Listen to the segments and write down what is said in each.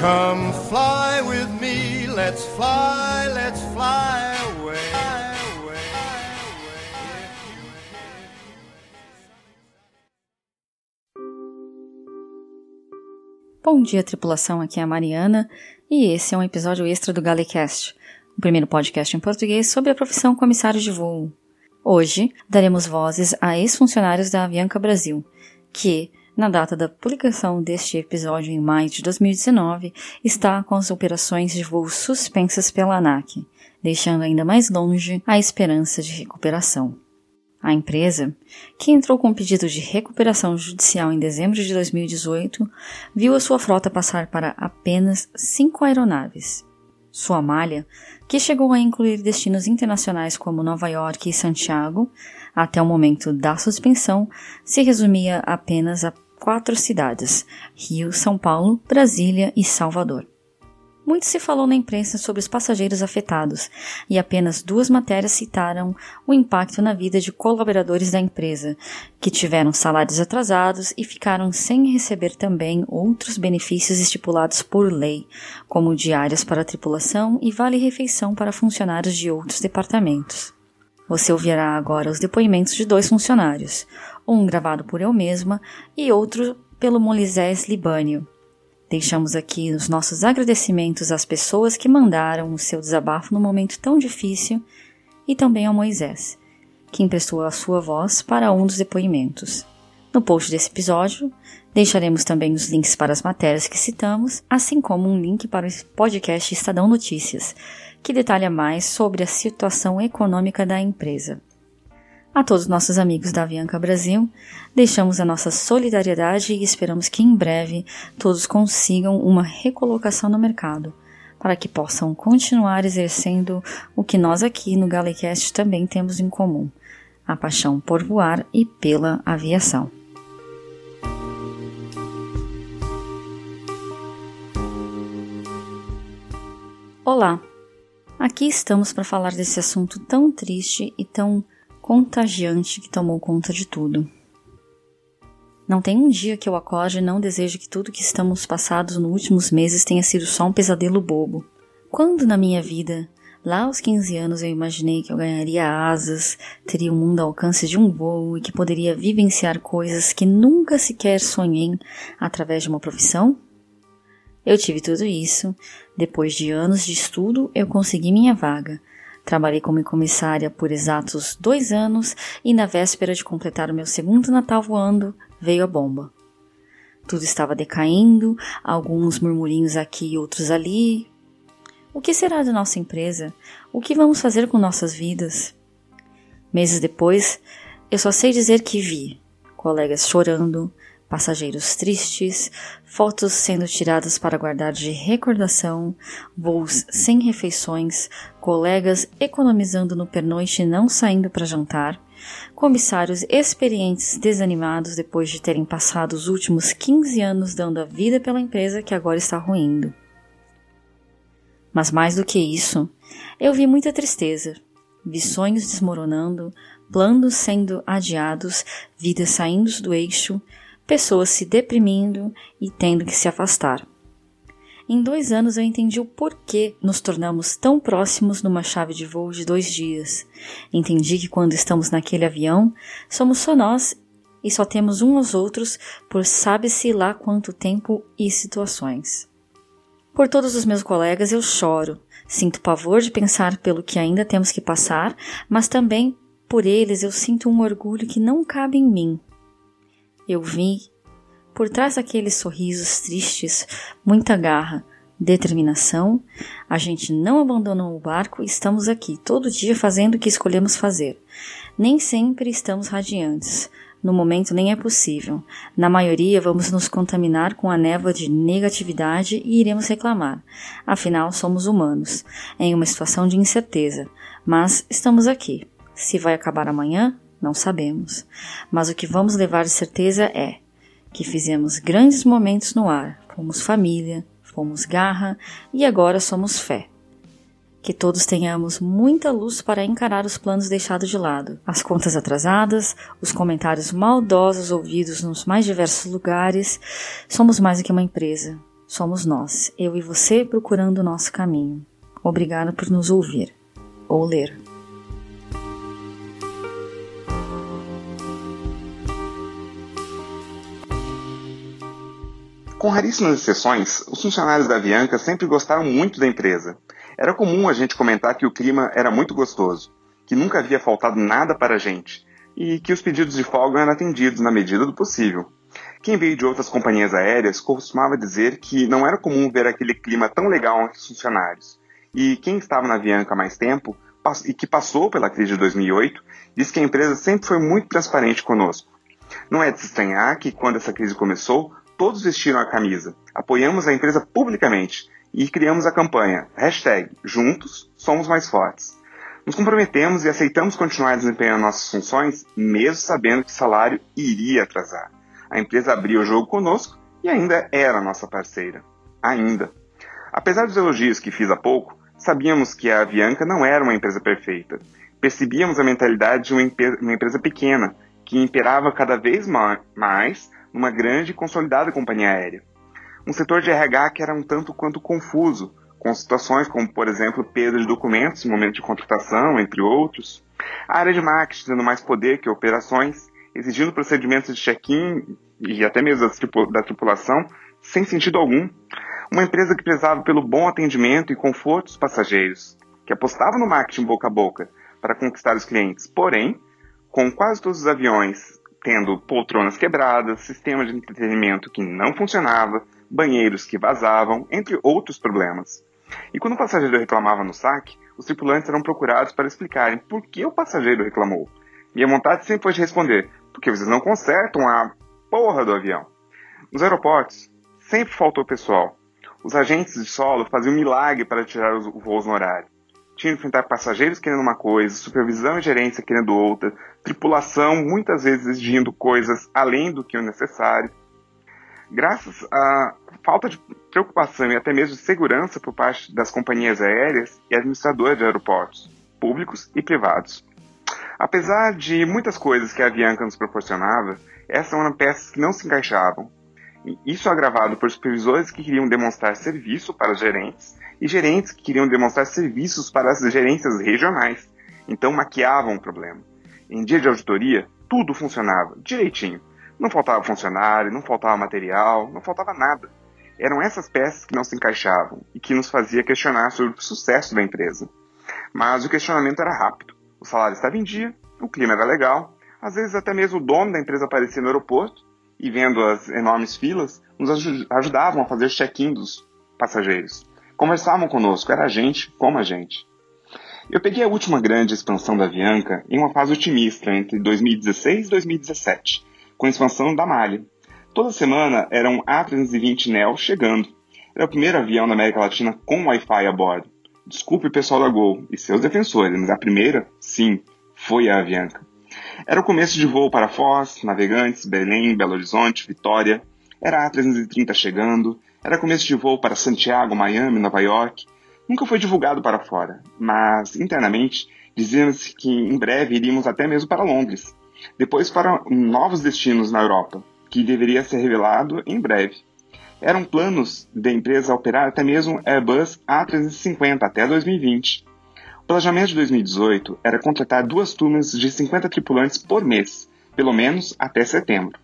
Come fly with me, let's fly, let's fly away. Bom dia, tripulação. Aqui é a Mariana e esse é um episódio extra do Galecast, o primeiro podcast em português sobre a profissão comissário de voo. Hoje daremos vozes a ex-funcionários da Avianca Brasil, que, na data da publicação deste episódio em maio de 2019, está com as operações de voo suspensas pela ANAC, deixando ainda mais longe a esperança de recuperação. A empresa, que entrou com pedido de recuperação judicial em dezembro de 2018, viu a sua frota passar para apenas cinco aeronaves. Sua malha, que chegou a incluir destinos internacionais como Nova York e Santiago, até o momento da suspensão, se resumia apenas a quatro cidades: Rio, São Paulo, Brasília e Salvador. Muito se falou na imprensa sobre os passageiros afetados, e apenas duas matérias citaram o impacto na vida de colaboradores da empresa, que tiveram salários atrasados e ficaram sem receber também outros benefícios estipulados por lei, como diárias para a tripulação e vale-refeição para funcionários de outros departamentos. Você ouvirá agora os depoimentos de dois funcionários, um gravado por eu mesma e outro pelo Moisés Libânio. Deixamos aqui os nossos agradecimentos às pessoas que mandaram o seu desabafo no momento tão difícil e também ao Moisés, que emprestou a sua voz para um dos depoimentos. No post desse episódio, deixaremos também os links para as matérias que citamos, assim como um link para o podcast Estadão Notícias, que detalha mais sobre a situação econômica da empresa. A todos os nossos amigos da Avianca Brasil, deixamos a nossa solidariedade e esperamos que em breve todos consigam uma recolocação no mercado, para que possam continuar exercendo o que nós aqui no Galecast também temos em comum: a paixão por voar e pela aviação. Olá! Aqui estamos para falar desse assunto tão triste e tão contagiante que tomou conta de tudo. Não tem um dia que eu acorde e não desejo que tudo que estamos passados nos últimos meses tenha sido só um pesadelo bobo. Quando na minha vida, lá aos 15 anos, eu imaginei que eu ganharia asas, teria o um mundo ao alcance de um voo e que poderia vivenciar coisas que nunca sequer sonhei através de uma profissão? Eu tive tudo isso. Depois de anos de estudo, eu consegui minha vaga, Trabalhei como comissária por exatos dois anos e na véspera de completar o meu segundo Natal voando, veio a bomba. Tudo estava decaindo, alguns murmurinhos aqui e outros ali. O que será de nossa empresa? O que vamos fazer com nossas vidas? Meses depois, eu só sei dizer que vi colegas chorando, passageiros tristes, fotos sendo tiradas para guardar de recordação, voos sem refeições, colegas economizando no pernoite e não saindo para jantar, comissários experientes desanimados depois de terem passado os últimos 15 anos dando a vida pela empresa que agora está ruindo. Mas mais do que isso, eu vi muita tristeza, vi sonhos desmoronando, planos sendo adiados, vidas saindo do eixo, pessoas se deprimindo e tendo que se afastar. Em dois anos eu entendi o porquê nos tornamos tão próximos numa chave de voo de dois dias. Entendi que quando estamos naquele avião, somos só nós e só temos uns aos outros por sabe-se lá quanto tempo e situações. Por todos os meus colegas eu choro, sinto pavor de pensar pelo que ainda temos que passar, mas também por eles eu sinto um orgulho que não cabe em mim. Eu vi, por trás daqueles sorrisos tristes, muita garra, determinação. A gente não abandonou o barco e estamos aqui todo dia fazendo o que escolhemos fazer. Nem sempre estamos radiantes. No momento nem é possível. Na maioria vamos nos contaminar com a névoa de negatividade e iremos reclamar. Afinal, somos humanos, em uma situação de incerteza. Mas estamos aqui. Se vai acabar amanhã, não sabemos. Mas o que vamos levar de certeza é que fizemos grandes momentos no ar. Fomos família, fomos garra e agora somos fé. Que todos tenhamos muita luz para encarar os planos deixados de lado, as contas atrasadas, os comentários maldosos ouvidos nos mais diversos lugares. Somos mais do que uma empresa. Somos nós, eu e você, procurando o nosso caminho. Obrigado por nos ouvir ou ler. Com raríssimas exceções, os funcionários da Avianca sempre gostaram muito da empresa. Era comum a gente comentar que o clima era muito gostoso, que nunca havia faltado nada para a gente e que os pedidos de folga eram atendidos na medida do possível. Quem veio de outras companhias aéreas costumava dizer que não era comum ver aquele clima tão legal entre os funcionários. E quem estava na Avianca há mais tempo e que passou pela crise de 2008 diz que a empresa sempre foi muito transparente conosco. Não é de se estranhar que, quando essa crise começou, todos vestiram a camisa. Apoiamos a empresa publicamente e criamos a campanha hashtag Juntos Somos Mais Fortes. Nos comprometemos e aceitamos continuar desempenhando nossas funções, mesmo sabendo que o salário iria atrasar. A empresa abriu o jogo conosco e ainda era nossa parceira. Ainda. Apesar dos elogios que fiz há pouco, sabíamos que a Avianca não era uma empresa perfeita. Percebíamos a mentalidade de uma empresa pequena, que imperava cada vez mais numa grande e consolidada companhia aérea. Um setor de RH que era um tanto quanto confuso, com situações como, por exemplo, perda de documentos no momento de contratação, entre outros. A área de marketing tendo mais poder que operações, exigindo procedimentos de check-in e até mesmo da tripulação sem sentido algum. Uma empresa que prezava pelo bom atendimento e conforto dos passageiros, que apostava no marketing boca a boca para conquistar os clientes. Porém, com quase todos os aviões tendo poltronas quebradas, sistema de entretenimento que não funcionava, banheiros que vazavam, entre outros problemas. E quando o passageiro reclamava no saque, os tripulantes eram procurados para explicarem por que o passageiro reclamou. E a vontade sempre foi de responder: porque vocês não consertam a porra do avião. Nos aeroportos, sempre faltou pessoal. Os agentes de solo faziam milagre para tirar os voos no horário tinha que enfrentar passageiros querendo uma coisa, supervisão e gerência querendo outra, tripulação muitas vezes exigindo coisas além do que o necessário. Graças à falta de preocupação e até mesmo de segurança por parte das companhias aéreas e administradoras de aeroportos, públicos e privados. Apesar de muitas coisas que a Avianca nos proporcionava, essas eram peças que não se encaixavam. Isso agravado por supervisores que queriam demonstrar serviço para os gerentes e gerentes que queriam demonstrar serviços para as gerências regionais. Então maquiavam o problema. Em dia de auditoria, tudo funcionava direitinho. Não faltava funcionário, não faltava material, não faltava nada. Eram essas peças que não se encaixavam e que nos fazia questionar sobre o sucesso da empresa. Mas o questionamento era rápido. O salário estava em dia, o clima era legal, às vezes até mesmo o dono da empresa aparecia no aeroporto e vendo as enormes filas, nos ajudavam a fazer check-in dos passageiros conversavam conosco, era a gente como a gente. Eu peguei a última grande expansão da Avianca em uma fase otimista entre 2016 e 2017, com a expansão da Malha. Toda semana era um A320 Neo chegando. Era o primeiro avião da América Latina com Wi-Fi a bordo. Desculpe o pessoal da Gol e seus defensores, mas a primeira, sim, foi a Avianca. Era o começo de voo para Foz, Navegantes, Belém, Belo Horizonte, Vitória. Era a A330 chegando, era começo de voo para Santiago, Miami, Nova York. Nunca foi divulgado para fora, mas internamente dizia-se que em breve iríamos até mesmo para Londres. Depois para novos destinos na Europa, que deveria ser revelado em breve. Eram planos da empresa operar até mesmo Airbus A350 até 2020. Planejamento de 2018 era contratar duas turmas de 50 tripulantes por mês, pelo menos até setembro.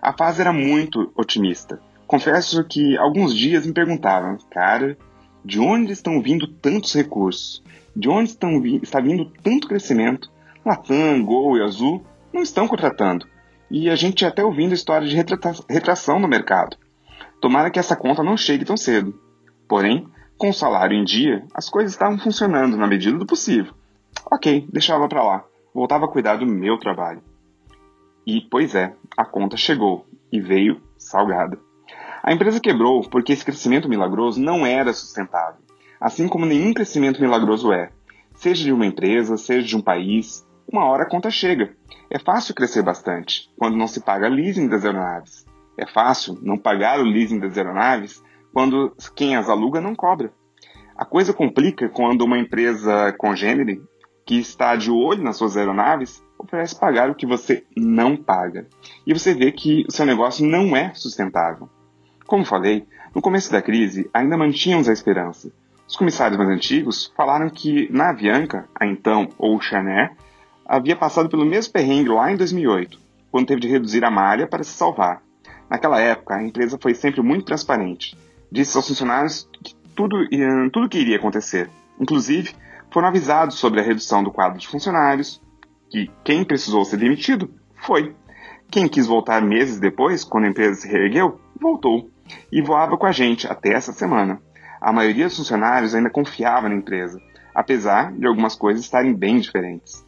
A fase era muito otimista, confesso que alguns dias me perguntavam, cara, de onde estão vindo tantos recursos? De onde estão vi está vindo tanto crescimento? Latam, Gol e Azul não estão contratando. E a gente até ouvindo história de retração no mercado. Tomara que essa conta não chegue tão cedo. Porém, com o salário em dia, as coisas estavam funcionando na medida do possível. Ok, deixava para lá. Voltava a cuidar do meu trabalho. E, pois é, a conta chegou e veio salgada. A empresa quebrou porque esse crescimento milagroso não era sustentável, assim como nenhum crescimento milagroso é. Seja de uma empresa, seja de um país, uma hora a conta chega. É fácil crescer bastante quando não se paga leasing das aeronaves. É fácil não pagar o leasing das aeronaves quando quem as aluga não cobra. A coisa complica quando uma empresa congênere, que está de olho nas suas aeronaves, oferece pagar o que você não paga. E você vê que o seu negócio não é sustentável. Como falei, no começo da crise ainda mantínhamos a esperança. Os comissários mais antigos falaram que na Avianca, a então ou havia passado pelo mesmo perrengue lá em 2008, quando teve de reduzir a malha para se salvar. Naquela época, a empresa foi sempre muito transparente. Disse aos funcionários que tudo, tudo que iria acontecer. Inclusive, foram avisados sobre a redução do quadro de funcionários, que quem precisou ser demitido foi. Quem quis voltar meses depois, quando a empresa se reergueu, voltou e voava com a gente até essa semana. A maioria dos funcionários ainda confiava na empresa, apesar de algumas coisas estarem bem diferentes.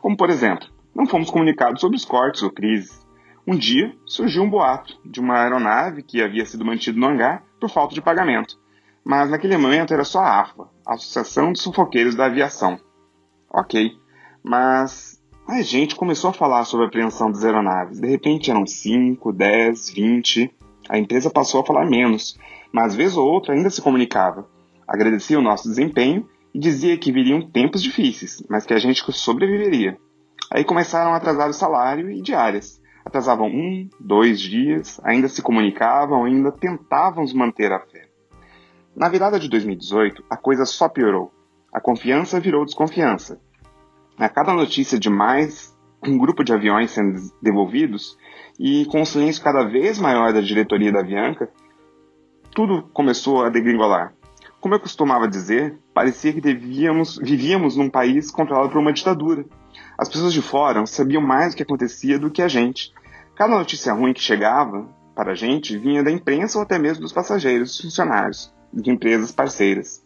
Como, por exemplo, não fomos comunicados sobre os cortes ou crises. Um dia surgiu um boato de uma aeronave que havia sido mantida no hangar por falta de pagamento, mas naquele momento era só a AFA, a Associação dos Sufoqueiros da Aviação. Ok, mas a gente começou a falar sobre a apreensão das aeronaves. De repente eram 5, 10, 20. A empresa passou a falar menos, mas vez ou outra ainda se comunicava. Agradecia o nosso desempenho e dizia que viriam tempos difíceis, mas que a gente sobreviveria. Aí começaram a atrasar o salário e diárias. Atrasavam um, dois dias, ainda se comunicavam, ainda tentavam manter a fé. Na virada de 2018, a coisa só piorou. A confiança virou desconfiança. A cada notícia de mais um grupo de aviões sendo devolvidos, e com o silêncio cada vez maior da diretoria da Avianca, tudo começou a degringolar. Como eu costumava dizer, parecia que devíamos, vivíamos num país controlado por uma ditadura. As pessoas de fora sabiam mais o que acontecia do que a gente. Cada notícia ruim que chegava para a gente vinha da imprensa ou até mesmo dos passageiros, dos funcionários, de empresas parceiras.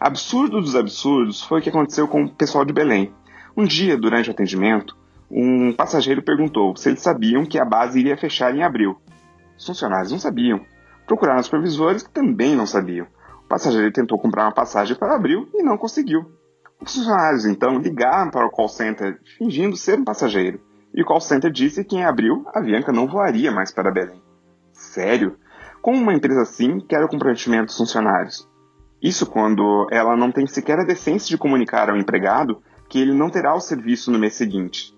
Absurdo dos absurdos foi o que aconteceu com o pessoal de Belém. Um dia, durante o atendimento, um passageiro perguntou se eles sabiam que a base iria fechar em abril. Os funcionários não sabiam. Procuraram os supervisores que também não sabiam. O passageiro tentou comprar uma passagem para abril e não conseguiu. Os funcionários então ligaram para o call center fingindo ser um passageiro. E o call center disse que em abril a Avianca não voaria mais para Belém. Sério? Como uma empresa assim quer o comprometimento dos funcionários? Isso quando ela não tem sequer a decência de comunicar ao empregado que ele não terá o serviço no mês seguinte.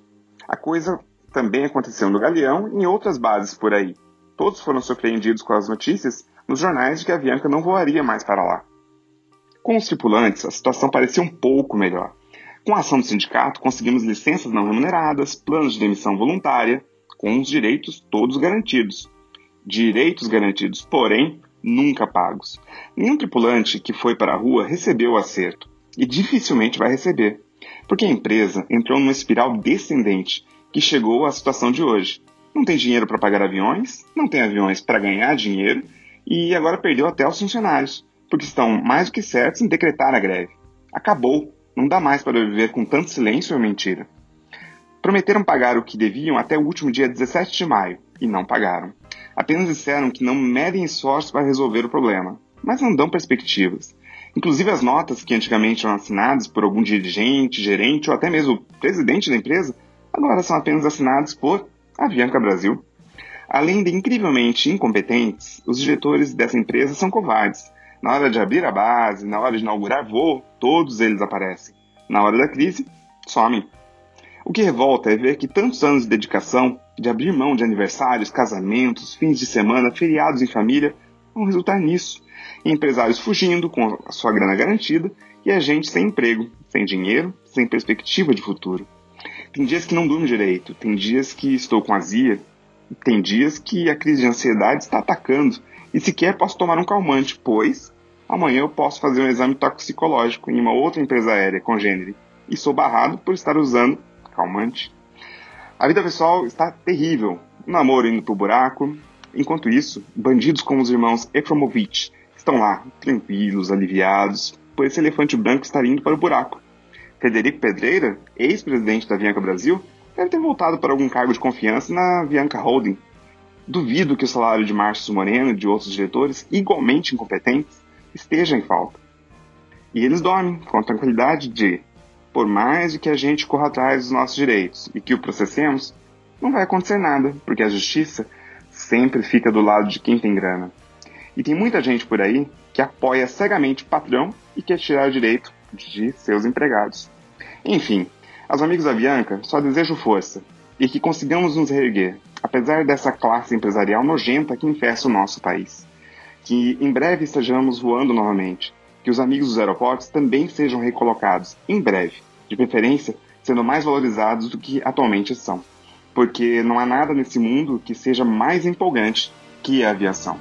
A coisa também aconteceu no Galeão e em outras bases por aí todos foram surpreendidos com as notícias nos jornais de que a Avianca não voaria mais para lá. Com os tripulantes, a situação parecia um pouco melhor. Com a ação do sindicato, conseguimos licenças não remuneradas, planos de demissão voluntária, com os direitos todos garantidos. Direitos garantidos, porém, nunca pagos. Nenhum tripulante que foi para a rua recebeu o acerto, e dificilmente vai receber, porque a empresa entrou numa espiral descendente que chegou à situação de hoje, não tem dinheiro para pagar aviões, não tem aviões para ganhar dinheiro e agora perdeu até os funcionários, porque estão mais do que certos em decretar a greve. Acabou, não dá mais para viver com tanto silêncio ou mentira. Prometeram pagar o que deviam até o último dia 17 de maio e não pagaram. Apenas disseram que não medem esforços para resolver o problema, mas não dão perspectivas. Inclusive as notas que antigamente eram assinadas por algum dirigente, gerente ou até mesmo presidente da empresa, agora são apenas assinadas por Avianca Brasil. Além de incrivelmente incompetentes, os diretores dessa empresa são covardes. Na hora de abrir a base, na hora de inaugurar voo, todos eles aparecem. Na hora da crise, somem. O que revolta é ver que tantos anos de dedicação, de abrir mão de aniversários, casamentos, fins de semana, feriados em família, vão resultar nisso. empresários fugindo com a sua grana garantida e a gente sem emprego, sem dinheiro, sem perspectiva de futuro. Tem dias que não durmo direito, tem dias que estou com azia, tem dias que a crise de ansiedade está atacando e sequer posso tomar um calmante, pois amanhã eu posso fazer um exame toxicológico em uma outra empresa aérea congênere e sou barrado por estar usando calmante. A vida pessoal está terrível, o namoro indo pro buraco. Enquanto isso, bandidos como os irmãos Efromovich estão lá, tranquilos, aliviados, por esse elefante branco estar indo para o buraco. Frederico Pedreira, ex-presidente da Avianca Brasil, deve ter voltado para algum cargo de confiança na Avianca Holding. Duvido que o salário de Márcio Moreno e de outros diretores, igualmente incompetentes, esteja em falta. E eles dormem com a tranquilidade de, por mais que a gente corra atrás dos nossos direitos e que o processemos, não vai acontecer nada, porque a justiça sempre fica do lado de quem tem grana. E tem muita gente por aí que apoia cegamente o patrão e quer tirar o direito de seus empregados. Enfim, aos amigos da Bianca, só desejo força e que consigamos nos reerguer, apesar dessa classe empresarial nojenta que infesta o nosso país. Que em breve estejamos voando novamente, que os amigos dos aeroportos também sejam recolocados em breve, de preferência sendo mais valorizados do que atualmente são, porque não há nada nesse mundo que seja mais empolgante que a aviação.